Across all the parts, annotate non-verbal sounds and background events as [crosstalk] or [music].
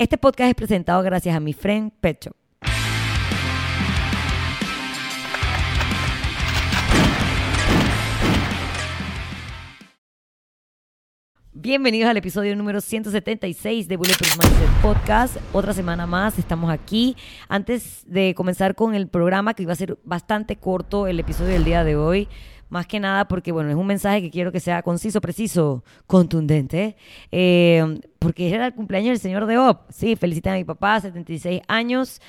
Este podcast es presentado gracias a mi friend Pet Shop. Bienvenidos al episodio número 176 de Bulletproof Mindset Podcast. Otra semana más, estamos aquí. Antes de comenzar con el programa, que iba a ser bastante corto el episodio del día de hoy, más que nada porque, bueno, es un mensaje que quiero que sea conciso, preciso, contundente, eh, porque era el cumpleaños del señor de Op. Sí, felicitan a mi papá, 76 años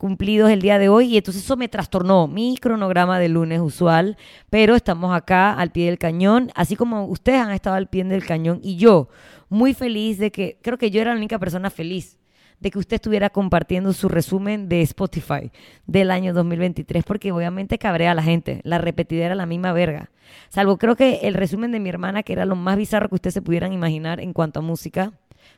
cumplidos el día de hoy y entonces eso me trastornó mi cronograma de lunes usual, pero estamos acá al pie del cañón, así como ustedes han estado al pie del cañón y yo muy feliz de que, creo que yo era la única persona feliz de que usted estuviera compartiendo su resumen de Spotify del año 2023, porque obviamente cabrea a la gente, la repetidera era la misma verga. Salvo creo que el resumen de mi hermana, que era lo más bizarro que ustedes se pudieran imaginar en cuanto a música,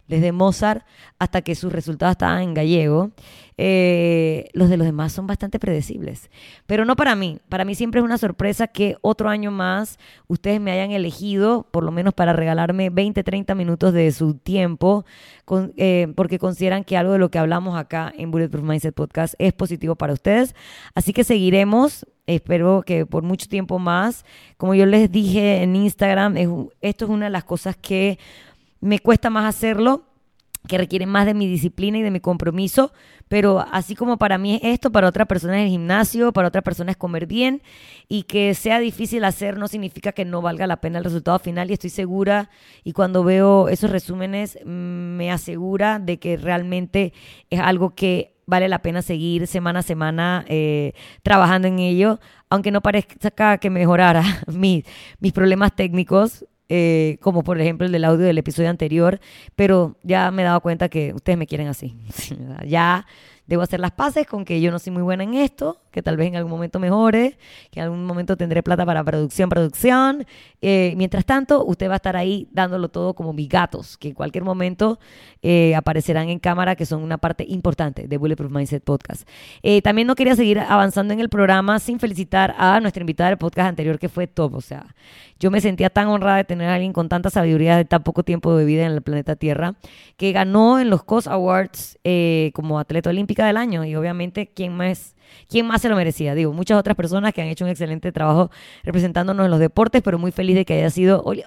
desde Mozart hasta que sus resultados estaban en gallego. Eh, los de los demás son bastante predecibles. Pero no para mí. Para mí siempre es una sorpresa que otro año más ustedes me hayan elegido, por lo menos para regalarme 20, 30 minutos de su tiempo, eh, porque consideran que algo de lo que hablamos acá en Bulletproof Mindset Podcast es positivo para ustedes. Así que seguiremos. Espero que por mucho tiempo más. Como yo les dije en Instagram, esto es una de las cosas que me cuesta más hacerlo, que requiere más de mi disciplina y de mi compromiso, pero así como para mí es esto, para otra persona es el gimnasio, para otra persona es comer bien y que sea difícil hacer no significa que no valga la pena el resultado final y estoy segura y cuando veo esos resúmenes mm, me asegura de que realmente es algo que vale la pena seguir semana a semana eh, trabajando en ello, aunque no parezca que mejorara [laughs] mis, mis problemas técnicos, eh, como por ejemplo el del audio del episodio anterior, pero ya me he dado cuenta que ustedes me quieren así. [laughs] ya debo hacer las paces con que yo no soy muy buena en esto, que tal vez en algún momento mejore, que en algún momento tendré plata para producción, producción. Eh, mientras tanto, usted va a estar ahí dándolo todo como mis gatos, que en cualquier momento eh, aparecerán en cámara, que son una parte importante de Bulletproof Mindset Podcast. Eh, también no quería seguir avanzando en el programa sin felicitar a nuestra invitada del podcast anterior, que fue Top. O sea, yo me sentía tan honrada de tener a alguien con tanta sabiduría de tan poco tiempo de vida en el planeta Tierra, que ganó en los COS Awards como atleta del año. Y obviamente, ¿quién más? ¿Quién más se lo merecía? Digo, muchas otras personas que han hecho un excelente trabajo representándonos en los deportes, pero muy feliz de que haya sido Oliver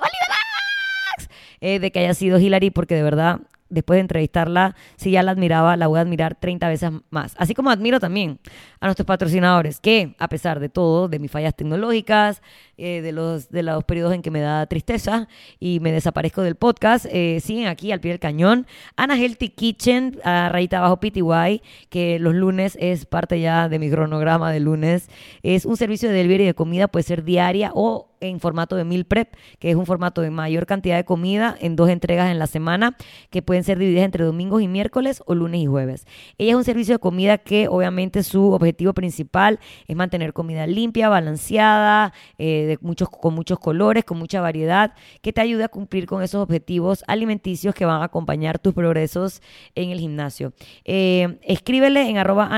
eh, de que haya sido Hillary, porque de verdad después de entrevistarla, si ya la admiraba, la voy a admirar 30 veces más. Así como admiro también a nuestros patrocinadores, que a pesar de todo, de mis fallas tecnológicas, eh, de, los, de los periodos en que me da tristeza y me desaparezco del podcast, eh, siguen aquí al pie del cañón. Ana Healthy Kitchen, a rayita abajo PTY, que los lunes es parte ya de mi cronograma de lunes. Es un servicio de delivery de comida, puede ser diaria o en formato de meal prep, que es un formato de mayor cantidad de comida en dos entregas en la semana, que pueden ser divididas entre domingos y miércoles o lunes y jueves. Ella es un servicio de comida que obviamente su objetivo principal es mantener comida limpia, balanceada, eh, de muchos, con muchos colores, con mucha variedad, que te ayude a cumplir con esos objetivos alimenticios que van a acompañar tus progresos en el gimnasio. Eh, escríbele en arroba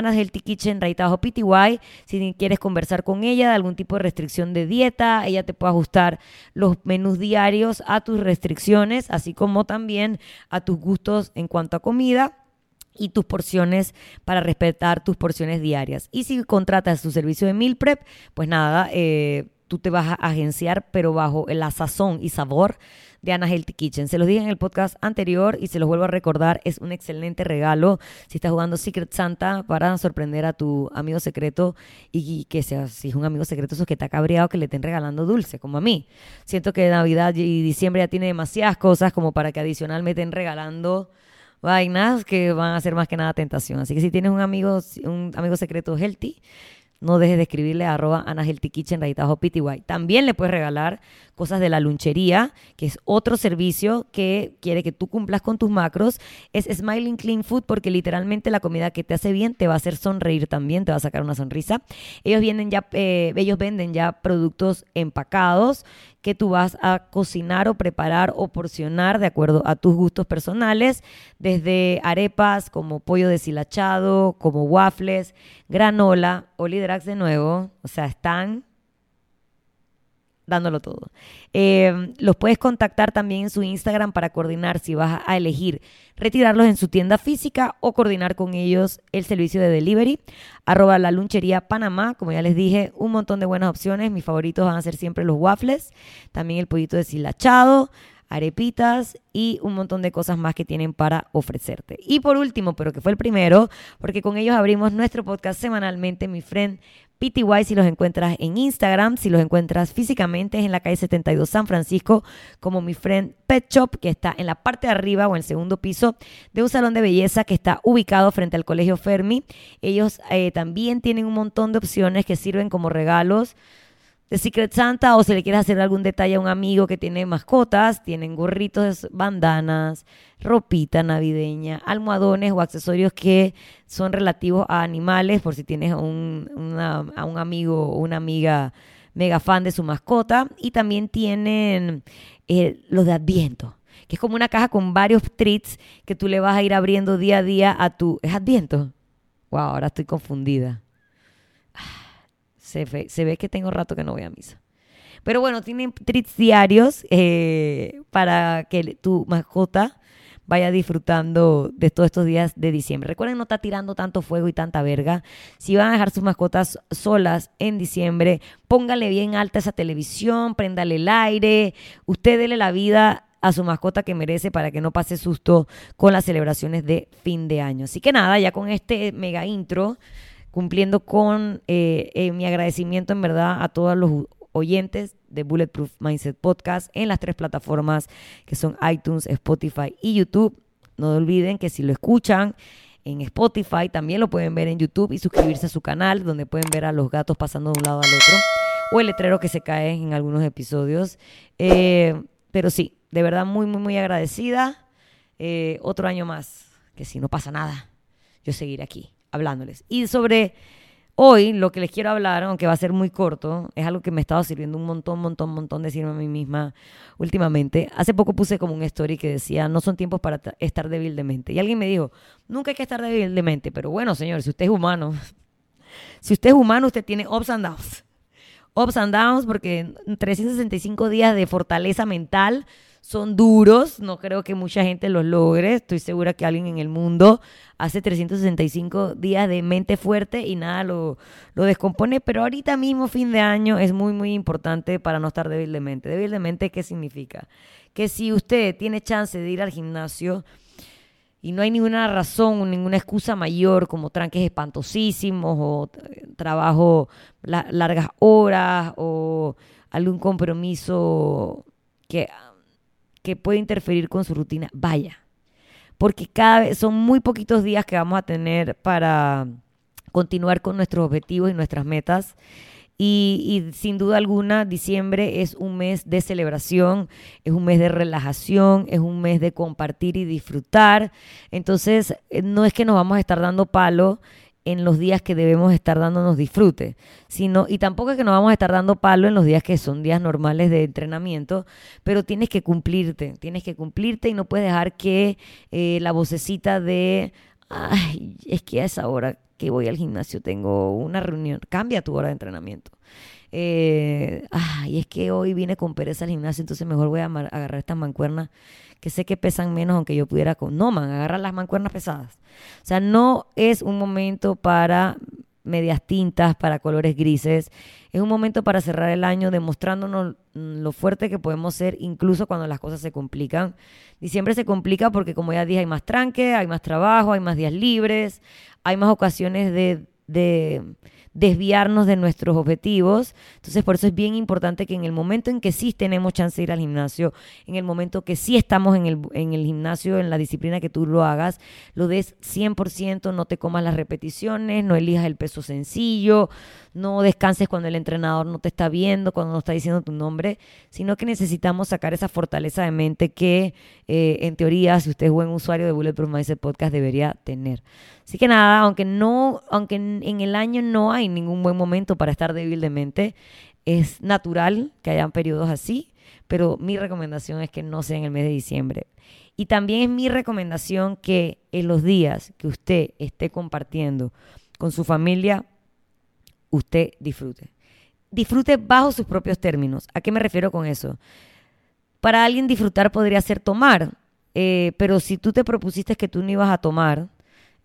PTY, si quieres conversar con ella de algún tipo de restricción de dieta, ella te puede ajustar los menús diarios a tus restricciones, así como también a tus gustos en cuanto a comida y tus porciones para respetar tus porciones diarias. Y si contratas tu servicio de meal prep, pues nada, eh, tú te vas a agenciar, pero bajo la sazón y sabor de Ana Healthy Kitchen. Se los dije en el podcast anterior y se los vuelvo a recordar, es un excelente regalo si estás jugando Secret Santa para sorprender a tu amigo secreto y que sea, si es un amigo secreto, eso que ha cabreado que le estén regalando dulce, como a mí. Siento que Navidad y diciembre ya tiene demasiadas cosas como para que adicionalmente estén regalando vainas que van a ser más que nada tentación. Así que si tienes un amigo, un amigo secreto healthy, no dejes de escribirle a arroba Kitchen, PTY. También le puedes regalar cosas de la lunchería, que es otro servicio que quiere que tú cumplas con tus macros. Es Smiling Clean Food porque literalmente la comida que te hace bien te va a hacer sonreír también, te va a sacar una sonrisa. Ellos, vienen ya, eh, ellos venden ya productos empacados que tú vas a cocinar o preparar o porcionar de acuerdo a tus gustos personales, desde arepas como pollo deshilachado, como waffles, granola o lidrax de nuevo, o sea, están dándolo todo. Eh, los puedes contactar también en su Instagram para coordinar si vas a elegir retirarlos en su tienda física o coordinar con ellos el servicio de delivery. Arroba la lunchería Panamá, como ya les dije, un montón de buenas opciones. Mis favoritos van a ser siempre los waffles, también el pollito deshilachado arepitas y un montón de cosas más que tienen para ofrecerte. Y por último, pero que fue el primero, porque con ellos abrimos nuestro podcast semanalmente, mi friend PTY si los encuentras en Instagram, si los encuentras físicamente es en la calle 72 San Francisco, como mi friend Pet Shop, que está en la parte de arriba o en el segundo piso de un salón de belleza que está ubicado frente al Colegio Fermi. Ellos eh, también tienen un montón de opciones que sirven como regalos de Secret Santa o si le quieres hacer algún detalle a un amigo que tiene mascotas, tienen gorritos, bandanas, ropita navideña, almohadones o accesorios que son relativos a animales, por si tienes un, a un amigo o una amiga mega fan de su mascota. Y también tienen eh, los de Adviento, que es como una caja con varios treats que tú le vas a ir abriendo día a día a tu... ¿Es Adviento? Wow, ahora estoy confundida. Se ve, que tengo rato que no voy a misa. Pero bueno, tienen treats diarios eh, para que tu mascota vaya disfrutando de todos estos días de diciembre. Recuerden no estar tirando tanto fuego y tanta verga. Si van a dejar sus mascotas solas en diciembre, póngale bien alta esa televisión, préndale el aire, usted dele la vida a su mascota que merece para que no pase susto con las celebraciones de fin de año. Así que nada, ya con este mega intro cumpliendo con eh, eh, mi agradecimiento en verdad a todos los oyentes de Bulletproof Mindset Podcast en las tres plataformas que son iTunes, Spotify y YouTube. No olviden que si lo escuchan en Spotify, también lo pueden ver en YouTube y suscribirse a su canal, donde pueden ver a los gatos pasando de un lado al otro, o el letrero que se cae en algunos episodios. Eh, pero sí, de verdad muy, muy, muy agradecida. otro año más, que si no pasa nada, yo seguiré aquí hablándoles. Y sobre hoy, lo que les quiero hablar, aunque va a ser muy corto, es algo que me ha estado sirviendo un montón, montón, montón decirme a mí misma últimamente. Hace poco puse como un story que decía, no son tiempos para estar débil de mente. Y alguien me dijo, nunca hay que estar débil de mente. Pero bueno, señor, si usted es humano, [laughs] si usted es humano, usted tiene ups and downs. Ups and downs porque 365 días de fortaleza mental son duros, no creo que mucha gente los logre, estoy segura que alguien en el mundo hace 365 días de mente fuerte y nada lo, lo descompone, pero ahorita mismo fin de año es muy muy importante para no estar débil de mente. Débil de mente, ¿qué significa? Que si usted tiene chance de ir al gimnasio, y no hay ninguna razón, ninguna excusa mayor como tranques espantosísimos o trabajo largas horas o algún compromiso que que puede interferir con su rutina, vaya. Porque cada vez son muy poquitos días que vamos a tener para continuar con nuestros objetivos y nuestras metas. Y, y, sin duda alguna, diciembre es un mes de celebración, es un mes de relajación, es un mes de compartir y disfrutar. Entonces, eh, no es que nos vamos a estar dando palo en los días que debemos estar dándonos disfrute, sino, y tampoco es que nos vamos a estar dando palo en los días que son días normales de entrenamiento, pero tienes que cumplirte, tienes que cumplirte y no puedes dejar que eh, la vocecita de, ay, es que a esa hora que voy al gimnasio tengo una reunión, cambia tu hora de entrenamiento. Eh, ay, es que hoy vine con pereza al gimnasio, entonces mejor voy a agarrar estas mancuernas que sé que pesan menos aunque yo pudiera con... No, man, agarra las mancuernas pesadas. O sea, no es un momento para medias tintas, para colores grises. Es un momento para cerrar el año demostrándonos lo fuerte que podemos ser incluso cuando las cosas se complican. Diciembre se complica porque como ya dije hay más tranque, hay más trabajo, hay más días libres, hay más ocasiones de, de desviarnos de nuestros objetivos. Entonces, por eso es bien importante que en el momento en que sí tenemos chance de ir al gimnasio, en el momento que sí estamos en el, en el gimnasio, en la disciplina que tú lo hagas, lo des 100%, no te comas las repeticiones, no elijas el peso sencillo, no descanses cuando el entrenador no te está viendo, cuando no está diciendo tu nombre, sino que necesitamos sacar esa fortaleza de mente que, eh, en teoría, si usted es buen usuario de Bulletproof Mindset Podcast, debería tener. Así que nada, aunque no, aunque en el año no hay ningún buen momento para estar débil de mente, es natural que hayan periodos así, pero mi recomendación es que no sea en el mes de diciembre. Y también es mi recomendación que en los días que usted esté compartiendo con su familia, usted disfrute. disfrute bajo sus propios términos. ¿A qué me refiero con eso? Para alguien disfrutar podría ser tomar, eh, pero si tú te propusiste que tú no ibas a tomar,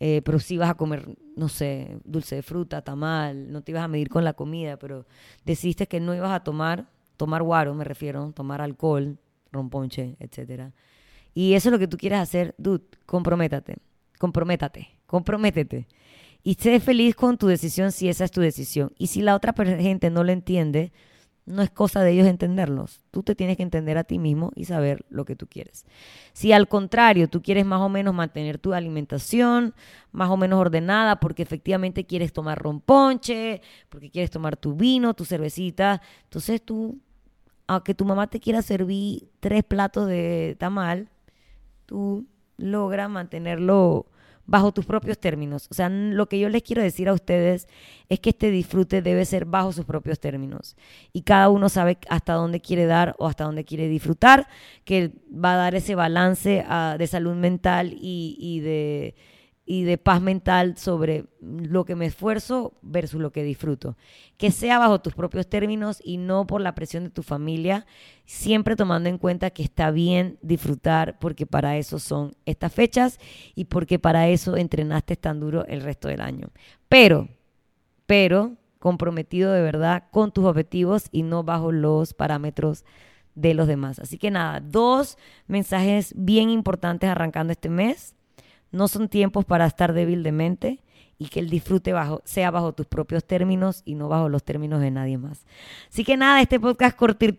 eh, pero sí ibas a comer, no sé, dulce de fruta, tamal, no te ibas a medir con la comida, pero decidiste que no ibas a tomar, tomar guaro me refiero, tomar alcohol, romponche, etcétera. Y eso es lo que tú quieres hacer, dude, comprométate, comprométate, comprométete. Y sé feliz con tu decisión si esa es tu decisión. Y si la otra gente no lo entiende, no es cosa de ellos entenderlos. Tú te tienes que entender a ti mismo y saber lo que tú quieres. Si al contrario tú quieres más o menos mantener tu alimentación más o menos ordenada porque efectivamente quieres tomar romponche, porque quieres tomar tu vino, tu cervecita, entonces tú, aunque tu mamá te quiera servir tres platos de tamal, tú logras mantenerlo bajo tus propios términos. O sea, lo que yo les quiero decir a ustedes es que este disfrute debe ser bajo sus propios términos. Y cada uno sabe hasta dónde quiere dar o hasta dónde quiere disfrutar, que va a dar ese balance ah, de salud mental y de y de paz mental sobre lo que me esfuerzo versus lo que disfruto. Que sea bajo tus propios términos y no por la presión de tu familia, siempre tomando en cuenta que está bien disfrutar porque para eso son estas fechas y porque para eso entrenaste tan duro el resto del año. Pero, pero comprometido de verdad con tus objetivos y no bajo los parámetros de los demás. Así que nada, dos mensajes bien importantes arrancando este mes no son tiempos para estar débil de mente y que el disfrute bajo, sea bajo tus propios términos y no bajo los términos de nadie más. Así que nada, este podcast cortir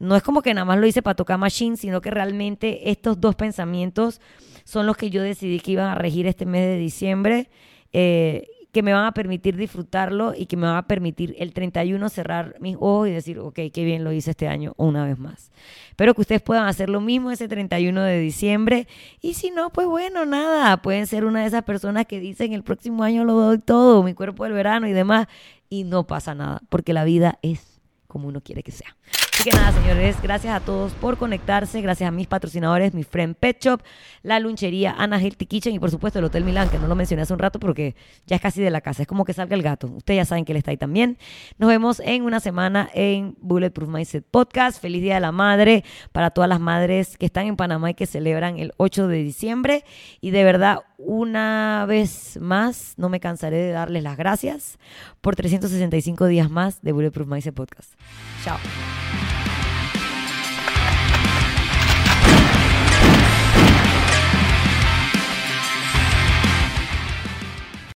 no es como que nada más lo hice para tocar machine, sino que realmente estos dos pensamientos son los que yo decidí que iban a regir este mes de diciembre. Eh, que me van a permitir disfrutarlo y que me van a permitir el 31 cerrar mis ojos y decir, ok, qué bien lo hice este año una vez más. Espero que ustedes puedan hacer lo mismo ese 31 de diciembre y si no, pues bueno, nada, pueden ser una de esas personas que dicen el próximo año lo doy todo, mi cuerpo del verano y demás y no pasa nada, porque la vida es como uno quiere que sea. Así que nada, señores, gracias a todos por conectarse, gracias a mis patrocinadores, mi friend Pet Shop, la lunchería Ana Healthy Kitchen y por supuesto el Hotel Milán, que no lo mencioné hace un rato porque ya es casi de la casa, es como que salga el gato. Ustedes ya saben que él está ahí también. Nos vemos en una semana en Bulletproof Mindset Podcast. Feliz Día de la Madre para todas las madres que están en Panamá y que celebran el 8 de diciembre. Y de verdad, una vez más, no me cansaré de darles las gracias por 365 días más de Bulletproof Mindset Podcast. Chao.